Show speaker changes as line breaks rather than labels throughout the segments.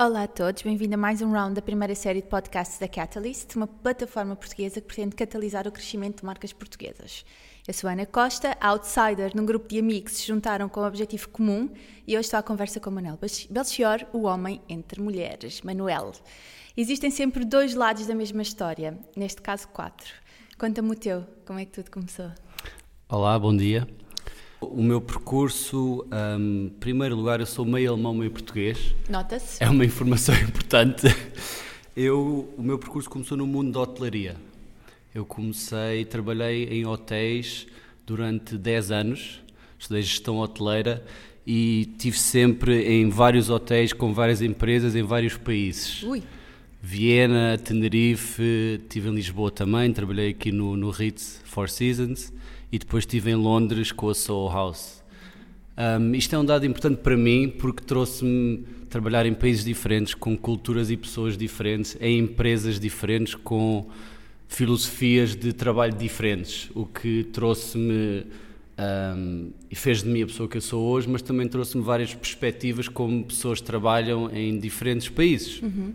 Olá a todos, bem-vindo a mais um round da primeira série de podcasts da Catalyst, uma plataforma portuguesa que pretende catalisar o crescimento de marcas portuguesas. Eu sou Ana Costa, outsider num grupo de amigos que se juntaram com um objetivo comum e hoje estou à conversa com Manuel Belchior, o homem entre mulheres. Manuel, existem sempre dois lados da mesma história, neste caso quatro. Conta-me o teu, como é que tudo começou?
Olá, bom dia. O meu percurso, um, em primeiro lugar, eu sou meio alemão, meio português.
Nota-se.
É uma informação importante. Eu, o meu percurso começou no mundo da hotelaria. Eu comecei, trabalhei em hotéis durante 10 anos, estudei gestão hoteleira e tive sempre em vários hotéis com várias empresas em vários países.
Ui.
Viena, Tenerife, estive em Lisboa também, trabalhei aqui no, no Ritz Four Seasons e depois estive em Londres com a Soul House. Um, isto é um dado importante para mim porque trouxe-me trabalhar em países diferentes, com culturas e pessoas diferentes, em empresas diferentes, com filosofias de trabalho diferentes, o que trouxe-me um, e fez de mim a pessoa que eu sou hoje, mas também trouxe-me várias perspectivas como pessoas trabalham em diferentes países.
Uhum.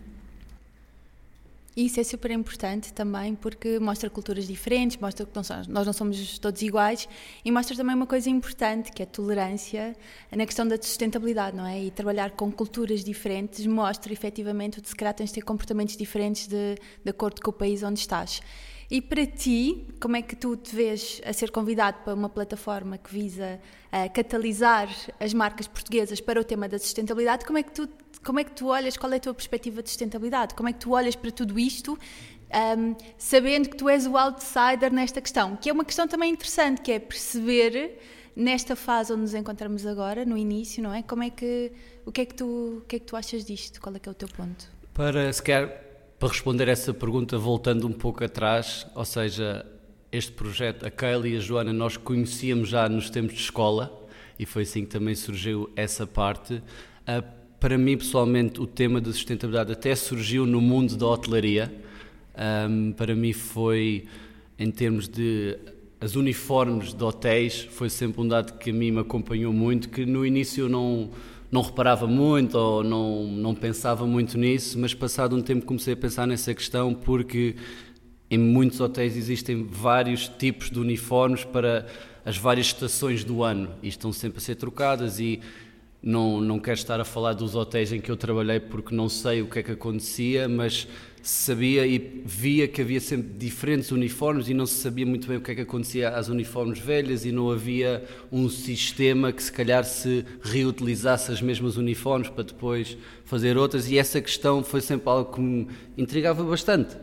Isso é super importante também porque mostra culturas diferentes, mostra que nós não somos todos iguais e mostra também uma coisa importante que é a tolerância na questão da sustentabilidade, não é? E trabalhar com culturas diferentes mostra efetivamente que se calhar tens de ter comportamentos diferentes de, de acordo com o país onde estás. E para ti, como é que tu te vês a ser convidado para uma plataforma que visa uh, catalisar as marcas portuguesas para o tema da sustentabilidade? Como é que tu como é que tu olhas, qual é a tua perspectiva de sustentabilidade? Como é que tu olhas para tudo isto, um, sabendo que tu és o outsider nesta questão? Que é uma questão também interessante, que é perceber nesta fase onde nos encontramos agora, no início, não é? Como é que, o que é que tu, o que é que tu achas disto? Qual é que é o teu ponto?
Para, se quer, para responder essa pergunta, voltando um pouco atrás, ou seja, este projeto, a Kaylee e a Joana, nós conhecíamos já nos tempos de escola, e foi assim que também surgiu essa parte. Uh, para mim, pessoalmente, o tema da sustentabilidade até surgiu no mundo da hotelaria. Um, para mim foi, em termos de as uniformes de hotéis, foi sempre um dado que a mim me acompanhou muito, que no início eu não, não reparava muito ou não, não pensava muito nisso, mas passado um tempo comecei a pensar nessa questão porque em muitos hotéis existem vários tipos de uniformes para as várias estações do ano e estão sempre a ser trocadas e não, não quero estar a falar dos hotéis em que eu trabalhei porque não sei o que é que acontecia, mas sabia e via que havia sempre diferentes uniformes e não se sabia muito bem o que é que acontecia às uniformes velhas e não havia um sistema que se calhar se reutilizasse as mesmas uniformes para depois fazer outras e essa questão foi sempre algo que me intrigava bastante.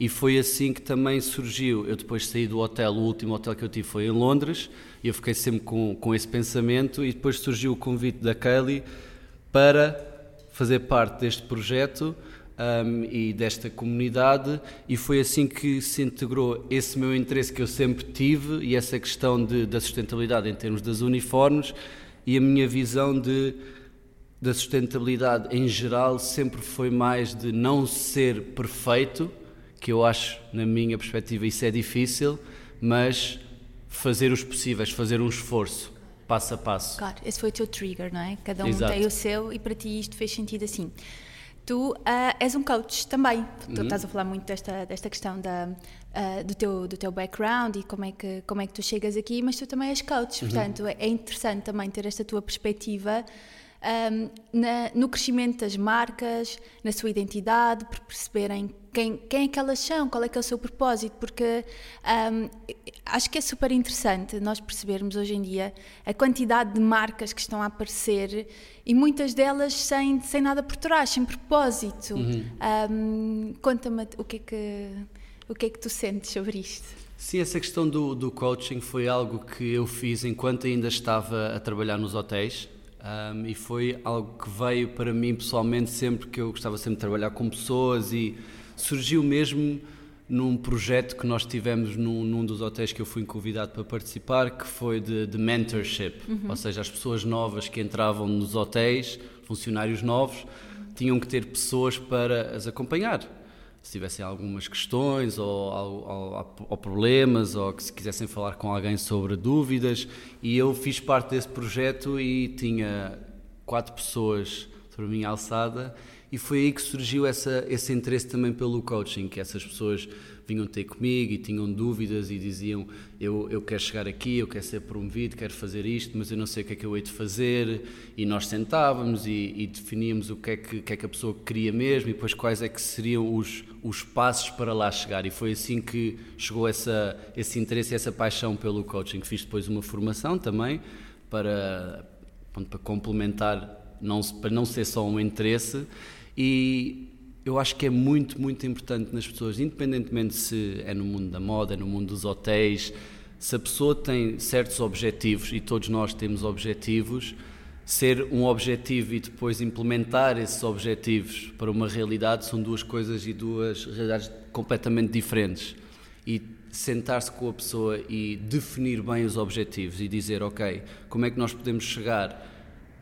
E foi assim que também surgiu. Eu depois saí do hotel, o último hotel que eu tive foi em Londres, e eu fiquei sempre com, com esse pensamento. E depois surgiu o convite da Kelly para fazer parte deste projeto um, e desta comunidade, e foi assim que se integrou esse meu interesse que eu sempre tive e essa questão de, da sustentabilidade em termos das uniformes e a minha visão de da sustentabilidade em geral sempre foi mais de não ser perfeito que eu acho, na minha perspectiva, isso é difícil, mas fazer os possíveis, fazer um esforço, passo a passo.
Claro, esse foi o teu trigger, não é? Cada um
Exato.
tem o seu e para ti isto fez sentido assim. Tu uh, és um coach também. Tu uhum. estás a falar muito desta, desta questão da, uh, do, teu, do teu background e como é, que, como é que tu chegas aqui, mas tu também és coach. Uhum. Portanto, é interessante também ter esta tua perspectiva um, na, no crescimento das marcas, na sua identidade, por perceberem quem, quem é que elas são, qual é que é o seu propósito, porque um, acho que é super interessante nós percebermos hoje em dia a quantidade de marcas que estão a aparecer e muitas delas sem, sem nada por trás, sem propósito. Uhum. Um, Conta-me o que é que o que é que tu sentes sobre isto?
Sim, essa questão do, do coaching foi algo que eu fiz enquanto ainda estava a trabalhar nos hotéis. Um, e foi algo que veio para mim pessoalmente sempre que eu gostava sempre de trabalhar com pessoas e surgiu mesmo num projeto que nós tivemos num, num dos hotéis que eu fui convidado para participar, que foi de, de mentorship, uhum. ou seja, as pessoas novas que entravam nos hotéis, funcionários novos, tinham que ter pessoas para as acompanhar se tivessem algumas questões ou, ou, ou, problemas ou que se quisessem falar com alguém sobre dúvidas. E eu fiz parte desse projeto e tinha quatro pessoas para mim alçada e foi aí que surgiu essa, esse interesse também pelo coaching, que essas pessoas vinham ter comigo e tinham dúvidas e diziam eu, eu quero chegar aqui, eu quero ser promovido, quero fazer isto, mas eu não sei o que é que eu hei de fazer. E nós sentávamos e, e definíamos o que é que, que, é que a pessoa queria mesmo e depois quais é que seriam os, os passos para lá chegar. E foi assim que chegou essa, esse interesse e essa paixão pelo coaching, fiz depois uma formação também para, para complementar, não, para não ser só um interesse e eu acho que é muito, muito importante nas pessoas, independentemente se é no mundo da moda, no mundo dos hotéis, se a pessoa tem certos objetivos, e todos nós temos objetivos, ser um objetivo e depois implementar esses objetivos para uma realidade são duas coisas e duas realidades completamente diferentes. E sentar-se com a pessoa e definir bem os objetivos e dizer, ok, como é que nós podemos chegar?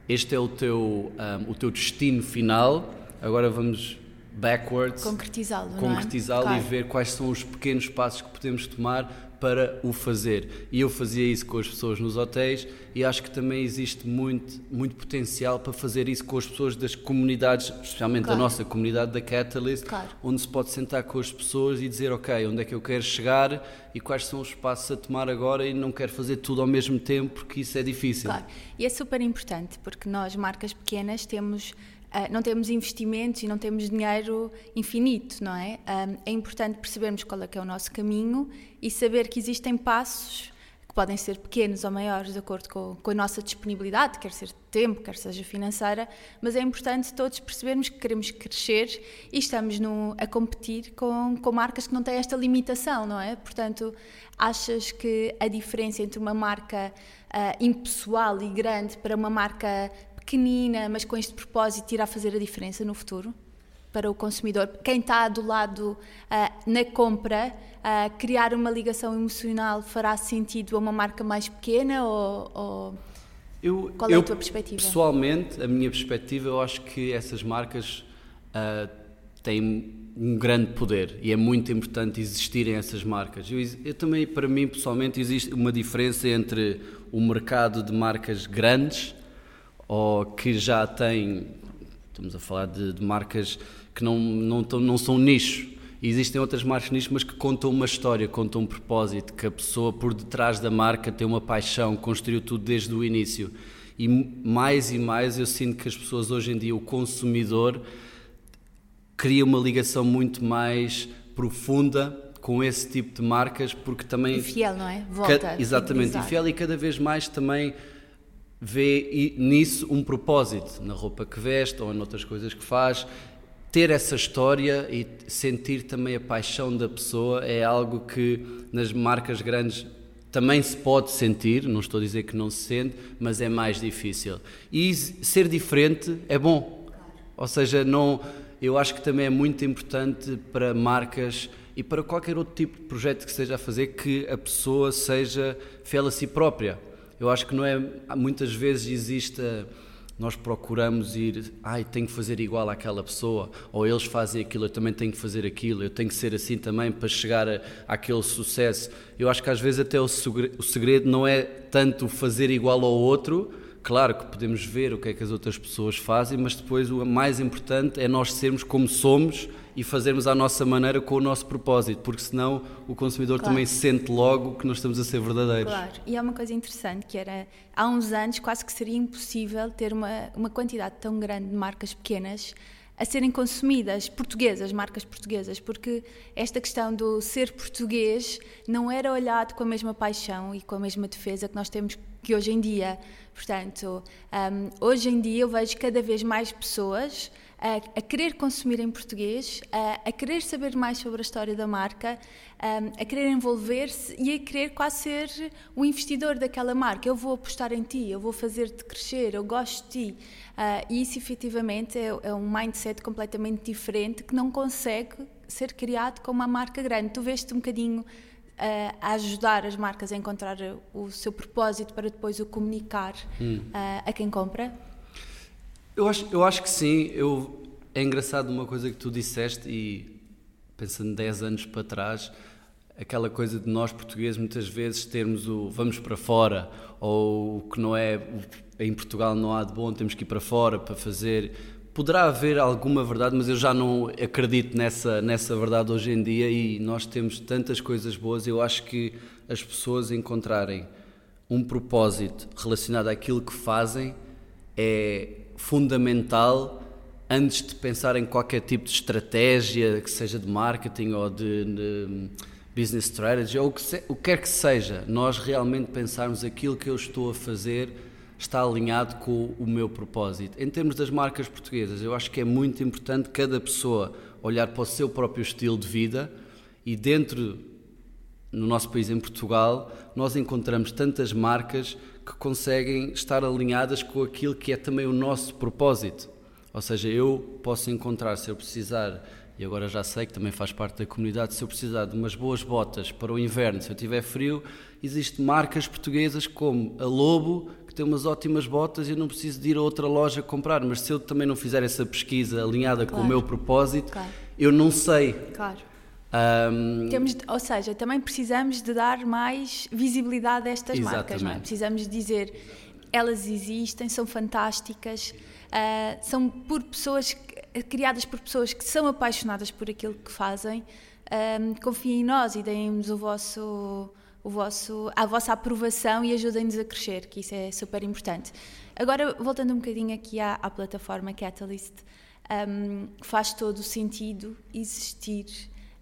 Este é o teu, um, o teu destino final agora vamos backwards,
concretizá-lo,
é? concretizá-lo é? claro. e ver quais são os pequenos passos que podemos tomar para o fazer. E eu fazia isso com as pessoas nos hotéis e acho que também existe muito, muito potencial para fazer isso com as pessoas das comunidades, especialmente claro. a nossa comunidade da Catalyst, claro. onde se pode sentar com as pessoas e dizer, ok, onde é que eu quero chegar e quais são os passos a tomar agora e não quero fazer tudo ao mesmo tempo porque isso é difícil.
Claro, e é super importante porque nós, marcas pequenas, temos Uh, não temos investimentos e não temos dinheiro infinito, não é? É importante percebermos qual é que é o nosso caminho e saber que existem passos que podem ser pequenos ou maiores de acordo com, com, a nossa disponibilidade, quer ser tempo, quer seja financeira, mas é importante todos percebermos que queremos crescer e estamos no, a competir com, com marcas que não têm esta limitação, não é? Portanto, achas que a diferença entre uma marca uh, impessoal e grande para uma marca pequenina, mas com este propósito, irá fazer a diferença no futuro? Para o consumidor, quem está do lado uh, na compra, uh, criar uma ligação emocional fará sentido a uma marca mais pequena ou, ou...
Eu,
qual é
eu,
a tua perspectiva?
Pessoalmente, a minha perspectiva, eu acho que essas marcas uh, têm um grande poder e é muito importante existirem essas marcas. Eu, eu, também, para mim, pessoalmente, existe uma diferença entre o mercado de marcas grandes ou que já têm, estamos a falar de, de marcas que não, não, não são nicho. Existem outras marcas nicho, mas que contam uma história, contam um propósito, que a pessoa por detrás da marca tem uma paixão, construiu tudo desde o início. E mais e mais eu sinto que as pessoas hoje em dia, o consumidor, cria uma ligação muito mais profunda com esse tipo de marcas, porque também.
E fiel, não é? Volta.
exatamente, e fiel e cada vez mais também vê nisso um propósito, na roupa que veste ou em outras coisas que faz. Ter essa história e sentir também a paixão da pessoa é algo que nas marcas grandes também se pode sentir, não estou a dizer que não se sente, mas é mais difícil. E ser diferente é bom. Ou seja, não, eu acho que também é muito importante para marcas e para qualquer outro tipo de projeto que esteja a fazer que a pessoa seja fiel a si própria eu acho que não é. Muitas vezes existe. Nós procuramos ir, ai, tenho que fazer igual àquela pessoa, ou eles fazem aquilo, eu também tenho que fazer aquilo, eu tenho que ser assim também para chegar a, àquele sucesso. Eu acho que às vezes até o segredo não é tanto fazer igual ao outro, Claro que podemos ver o que é que as outras pessoas fazem, mas depois o mais importante é nós sermos como somos e fazermos à nossa maneira com o nosso propósito, porque senão o consumidor claro. também sente logo que nós estamos a ser verdadeiros.
Claro, e há uma coisa interessante que era, há uns anos quase que seria impossível ter uma, uma quantidade tão grande de marcas pequenas a serem consumidas, portuguesas, marcas portuguesas, porque esta questão do ser português não era olhado com a mesma paixão e com a mesma defesa que nós temos que hoje em dia. Portanto, um, hoje em dia eu vejo cada vez mais pessoas a, a querer consumir em português, a, a, querer saber mais sobre a história da marca, a, a querer envolver-se e a querer quase ser o investidor daquela marca. Eu vou apostar em ti, eu vou fazer-te crescer, eu gosto de ti. Uh, e isso efetivamente é, é um mindset completamente diferente que não consegue ser criado com uma marca grande. Tu veste um bocadinho uh, a ajudar as marcas a encontrar o seu propósito para depois o comunicar hum. uh, a quem compra?
Eu acho, eu acho que sim. Eu, é engraçado uma coisa que tu disseste e pensando 10 anos para trás, aquela coisa de nós portugueses muitas vezes termos o vamos para fora ou o que não é em Portugal não há de bom, temos que ir para fora para fazer poderá haver alguma verdade, mas eu já não acredito nessa, nessa verdade hoje em dia e nós temos tantas coisas boas. Eu acho que as pessoas encontrarem um propósito relacionado àquilo que fazem é fundamental antes de pensar em qualquer tipo de estratégia, que seja de marketing ou de, de business strategy, ou o que, se, o que quer que seja, nós realmente pensarmos aquilo que eu estou a fazer está alinhado com o meu propósito. Em termos das marcas portuguesas, eu acho que é muito importante cada pessoa olhar para o seu próprio estilo de vida e dentro no nosso país em Portugal, nós encontramos tantas marcas que conseguem estar alinhadas com aquilo que é também o nosso propósito. Ou seja, eu posso encontrar, se eu precisar, e agora já sei que também faz parte da comunidade, se eu precisar de umas boas botas para o inverno, se eu tiver frio, existem marcas portuguesas como a Lobo, tem umas ótimas botas e eu não preciso de ir a outra loja comprar. Mas se eu também não fizer essa pesquisa alinhada claro. com o meu propósito, claro. eu não sei.
Claro. Um... Temos, ou seja, também precisamos de dar mais visibilidade a estas Exatamente. marcas, não é? Precisamos dizer, elas existem, são fantásticas, uh, são por pessoas criadas por pessoas que são apaixonadas por aquilo que fazem. Um, confiem em nós e deem-nos o vosso, o vosso, a vossa aprovação e ajudem-nos a crescer, que isso é super importante. Agora, voltando um bocadinho aqui à, à plataforma Catalyst, um, faz todo o sentido existir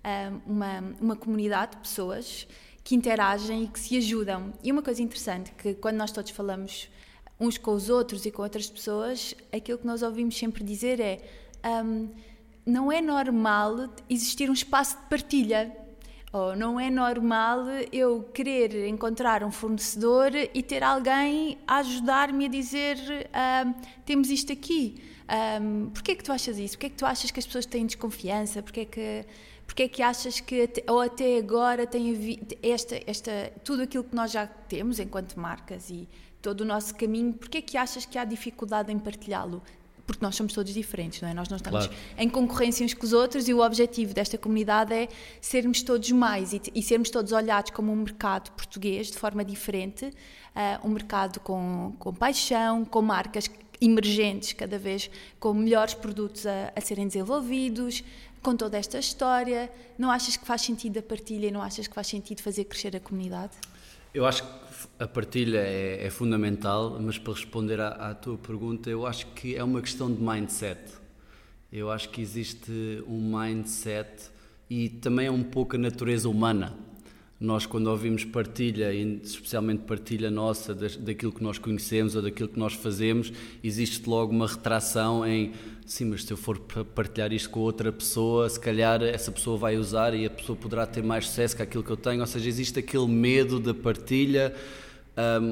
um, uma, uma comunidade de pessoas que interagem e que se ajudam. E uma coisa interessante, que quando nós todos falamos uns com os outros e com outras pessoas, aquilo que nós ouvimos sempre dizer é um, não é normal existir um espaço de partilha. Ou não é normal eu querer encontrar um fornecedor e ter alguém a ajudar-me a dizer temos isto aqui. Um, Porquê é que tu achas isso? Porquê é que tu achas que as pessoas têm desconfiança? Porquê é que, porquê é que achas que, ou até agora, tem esta, esta, tudo aquilo que nós já temos enquanto marcas e todo o nosso caminho, porquê é que achas que há dificuldade em partilhá-lo? Porque nós somos todos diferentes, não é? Nós não estamos claro. em concorrência uns com os outros e o objetivo desta comunidade é sermos todos mais e, e sermos todos olhados como um mercado português de forma diferente, uh, um mercado com, com paixão, com marcas emergentes cada vez com melhores produtos a, a serem desenvolvidos, com toda esta história. Não achas que faz sentido a partilha e não achas que faz sentido fazer crescer a comunidade?
Eu acho que a partilha é, é fundamental, mas para responder à, à, tua pergunta, eu acho que é uma questão de mindset. Eu acho que existe um mindset e também é um pouco a natureza humana. Nós, quando ouvimos partilha, especialmente partilha nossa, daquilo que nós conhecemos ou daquilo que nós fazemos, existe logo uma retração em sim, mas se eu for partilhar isto com outra pessoa, se calhar essa pessoa vai usar e a pessoa poderá ter mais sucesso que aquilo que eu tenho. Ou seja, existe aquele medo da partilha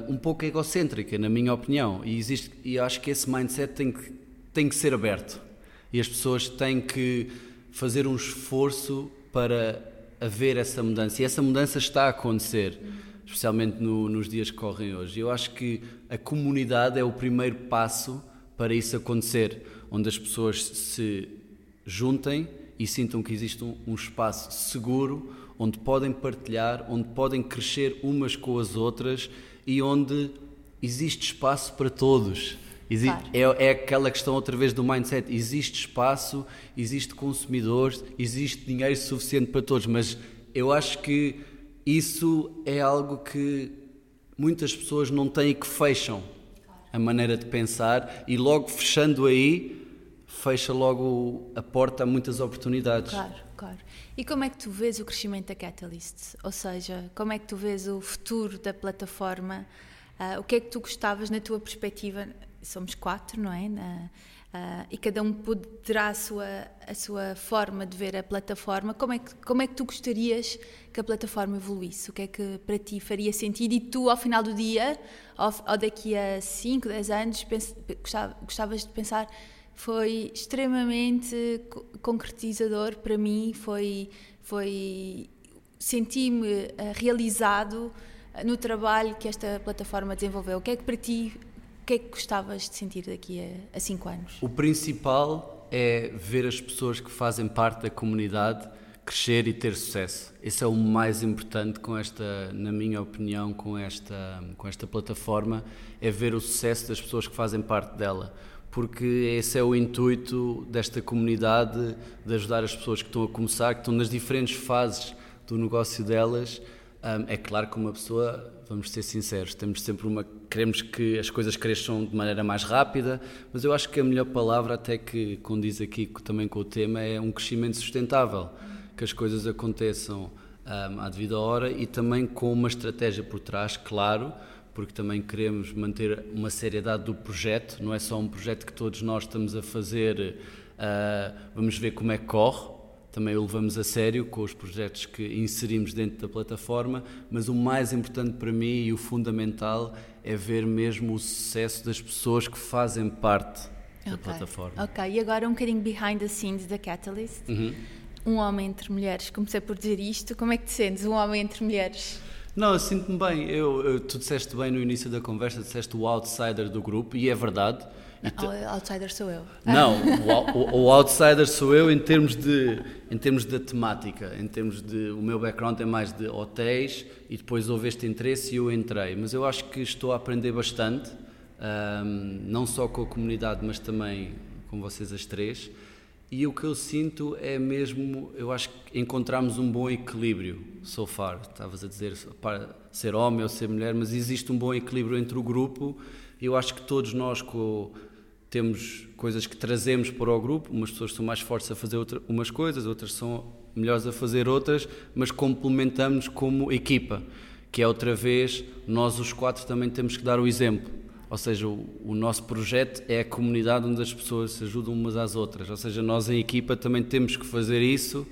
um, um pouco egocêntrica, na minha opinião. E, existe, e acho que esse mindset tem que, tem que ser aberto. E as pessoas têm que fazer um esforço para haver essa mudança. E essa mudança está a acontecer, especialmente no, nos dias que correm hoje. Eu acho que a comunidade é o primeiro passo para isso acontecer, onde as pessoas se juntem e sintam que existe um, um espaço seguro onde podem partilhar, onde podem crescer umas com as outras e onde existe espaço para todos. Existe, claro. é, é, aquela questão outra vez do mindset. Existe espaço, existe consumidores, existe dinheiro suficiente para todos, mas eu acho que isso é algo que muitas pessoas não têm e que fecham a maneira de pensar e logo fechando aí fecha logo a porta a muitas oportunidades.
Claro, claro. E como é que tu vês o crescimento da Catalyst? Ou seja, como é que tu vês o futuro da plataforma? Uh, o que é que tu gostavas na tua perspectiva? Somos quatro, não é? Na, uh, e cada um poderá a sua, a sua forma de ver a plataforma. Como é, que, como é que tu gostarias que a plataforma evoluísse? O que é que para ti faria sentido? E tu, ao final do dia, ou, ou daqui a 5, 10 anos, pens, gostavas de pensar foi extremamente concretizador para mim, foi, foi senti-me uh, realizado no trabalho que esta plataforma desenvolveu. O que é que para ti o que é que gostavas de sentir daqui a, a cinco anos?
O principal é ver as pessoas que fazem parte da comunidade crescer e ter sucesso. Esse é o mais importante com esta, na minha opinião, com esta, com esta plataforma, é ver o sucesso das pessoas que fazem parte dela. porque esse é o intuito desta comunidade de ajudar as pessoas que estão a começar, que estão nas diferentes fases do negócio delas. É claro que uma pessoa, vamos ser sinceros, temos sempre uma. Queremos que as coisas cresçam de maneira mais rápida, mas eu acho que a melhor palavra, até que condiz aqui também com o tema, é um crescimento sustentável. Que as coisas aconteçam um, à devida hora e também com uma estratégia por trás, claro, porque também queremos manter uma seriedade do projeto, não é só um projeto que todos nós estamos a fazer, uh, vamos ver como é que corre, também o levamos a sério com os projetos que inserimos dentro da plataforma, mas o mais importante para mim e o fundamental é ver mesmo o sucesso das pessoas que fazem parte da plataforma.
Ok, e agora um bocadinho behind the scenes da Catalyst. Uhum. Um homem entre mulheres, comecei por dizer isto, como é que te sentes, um homem entre mulheres?
Não, eu sinto-me bem. Eu, eu, tu disseste bem no início da conversa, disseste o outsider do grupo, e é verdade.
O outsider sou eu.
Não, o, o, o, outsider sou eu em termos, de, em termos da temática, em termos de. O meu background é mais de hotéis e depois houve este interesse e eu entrei. Mas eu acho que estou a aprender bastante, um, não só com a comunidade, mas também com vocês as três. E o que eu sinto é mesmo, eu acho que encontramos um bom equilíbrio so far. Estavas a dizer para ser homem ou ser mulher, mas existe um bom equilíbrio entre o grupo. Eu acho que todos nós com, temos coisas que trazemos para o grupo. Umas pessoas são mais fortes a fazer outra, umas coisas, outras são melhores a fazer outras, mas complementamos como equipa. Que é outra vez, nós os quatro também temos que dar o exemplo ou seja, o, o, nosso projeto é a comunidade onde as pessoas se ajudam umas às outras. Ou seja, nós em equipa também temos que fazer isso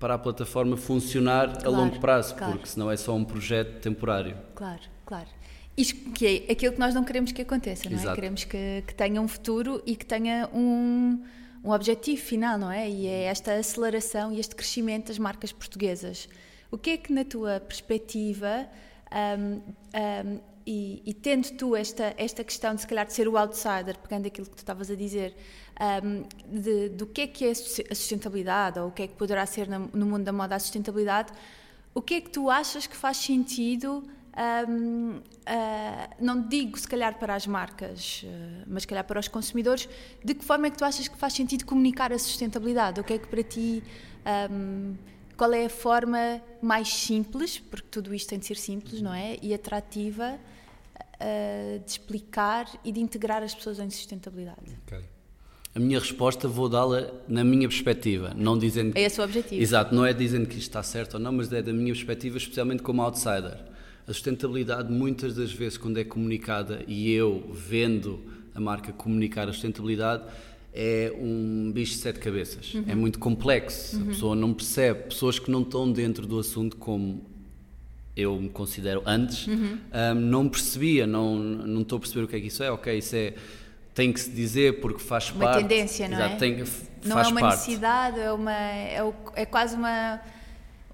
para a plataforma funcionar claro, a longo prazo, claro. porque senão é só um projeto temporário.
Claro, claro. Isto que é aquilo que nós não queremos que aconteça, não é? Queremos que, que tenha um futuro e que tenha um, um objetivo final, não é? E é esta aceleração e este crescimento das marcas portuguesas. O que é que, na tua perspectiva, um, um, e, e, tendo tu esta, esta questão de se calhar de ser o outsider, pegando aquilo que tu estavas a dizer, um, de, do que é que é a sustentabilidade ou o que é que poderá ser no, no mundo da moda a sustentabilidade, o que é que tu achas que faz sentido um, uh, não digo se calhar para as marcas, uh, mas se calhar para os consumidores, de que forma é que tu achas que faz sentido comunicar a sustentabilidade? O que é que para ti um, qual é a forma mais simples, porque tudo isto tem de ser simples, não é? E atrativa uh, de explicar e de integrar as pessoas em sustentabilidade.
Okay. A minha resposta vou dá-la na minha perspectiva, não dizendo.
É esse o objetivo.
Exato, não é dizendo que isto está certo ou não, mas é da minha perspectiva, especialmente como outsider. A sustentabilidade, muitas das vezes, quando é comunicada e eu vendo a marca comunicar a sustentabilidade, é um bicho de sete cabeças. Uhum. É muito complexo. Uhum. A pessoa não percebe. Pessoas que não estão dentro do assunto, como eu me considero antes, uhum. um, não percebia, não, não estou a perceber o que é que isso é. Ok, isso é. Tem que se dizer porque faz
uma
parte.
Uma tendência, não
exato,
é?
Tem,
não é uma parte. necessidade, é, uma, é, é quase uma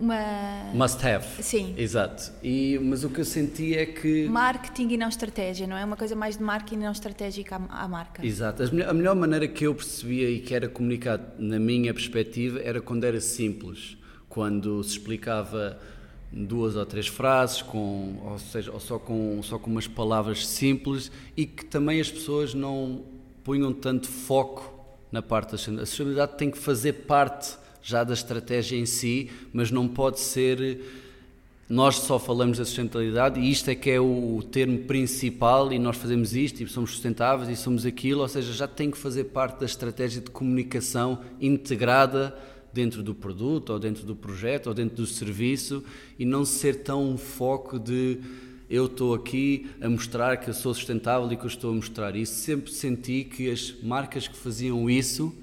uma
must have.
Sim.
Exato. E mas o que eu senti é que
marketing e não estratégia, não é uma coisa mais de marketing e não estratégica à, à marca.
Exato. A melhor maneira que eu percebia e que era comunicado na minha perspectiva era quando era simples, quando se explicava duas ou três frases com ou seja, ou só com só com umas palavras simples e que também as pessoas não punham tanto foco na parte da a sustentabilidade tem que fazer parte já da estratégia em si, mas não pode ser. Nós só falamos da sustentabilidade e isto é que é o termo principal e nós fazemos isto e somos sustentáveis e somos aquilo, ou seja, já tem que fazer parte da estratégia de comunicação integrada dentro do produto ou dentro do projeto ou dentro do serviço e não ser tão um foco de eu estou aqui a mostrar que eu sou sustentável e que eu estou a mostrar isso. Sempre senti que as marcas que faziam isso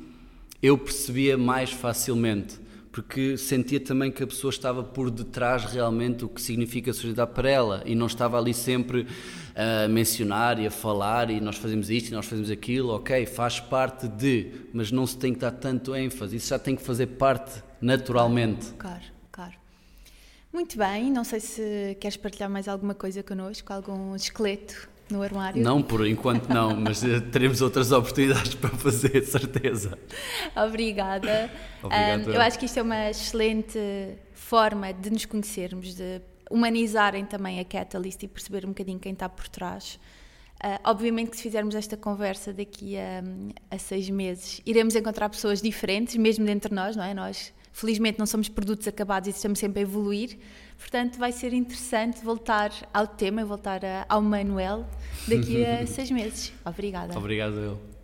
eu percebia mais facilmente, porque sentia também que a pessoa estava por detrás realmente do que significa a sociedade para ela e não estava ali sempre a mencionar e a falar e nós fazemos isto e nós fazemos aquilo, ok, faz parte de, mas não se tem que dar tanto ênfase, isso já tem que fazer parte naturalmente.
Claro. Muito bem, não sei se queres partilhar mais alguma coisa connosco, algum esqueleto no armário?
Não, por enquanto não, mas eh, teremos outras oportunidades para fazer, certeza.
Obrigada. Obrigado. Um, eu acho que isto é uma excelente forma de nos conhecermos, de humanizarem também a Catalyst e perceber um bocadinho quem está por trás. Uh, obviamente que se fizermos esta conversa daqui a, a, seis meses, iremos encontrar pessoas diferentes, mesmo dentro de nós, não é? Nós, felizmente, não somos produtos acabados e estamos sempre a evoluir. Portanto, vai ser interessante voltar ao tema, voltar a, ao Manuel daqui a seis meses. Obrigada.
Obrigado, eu.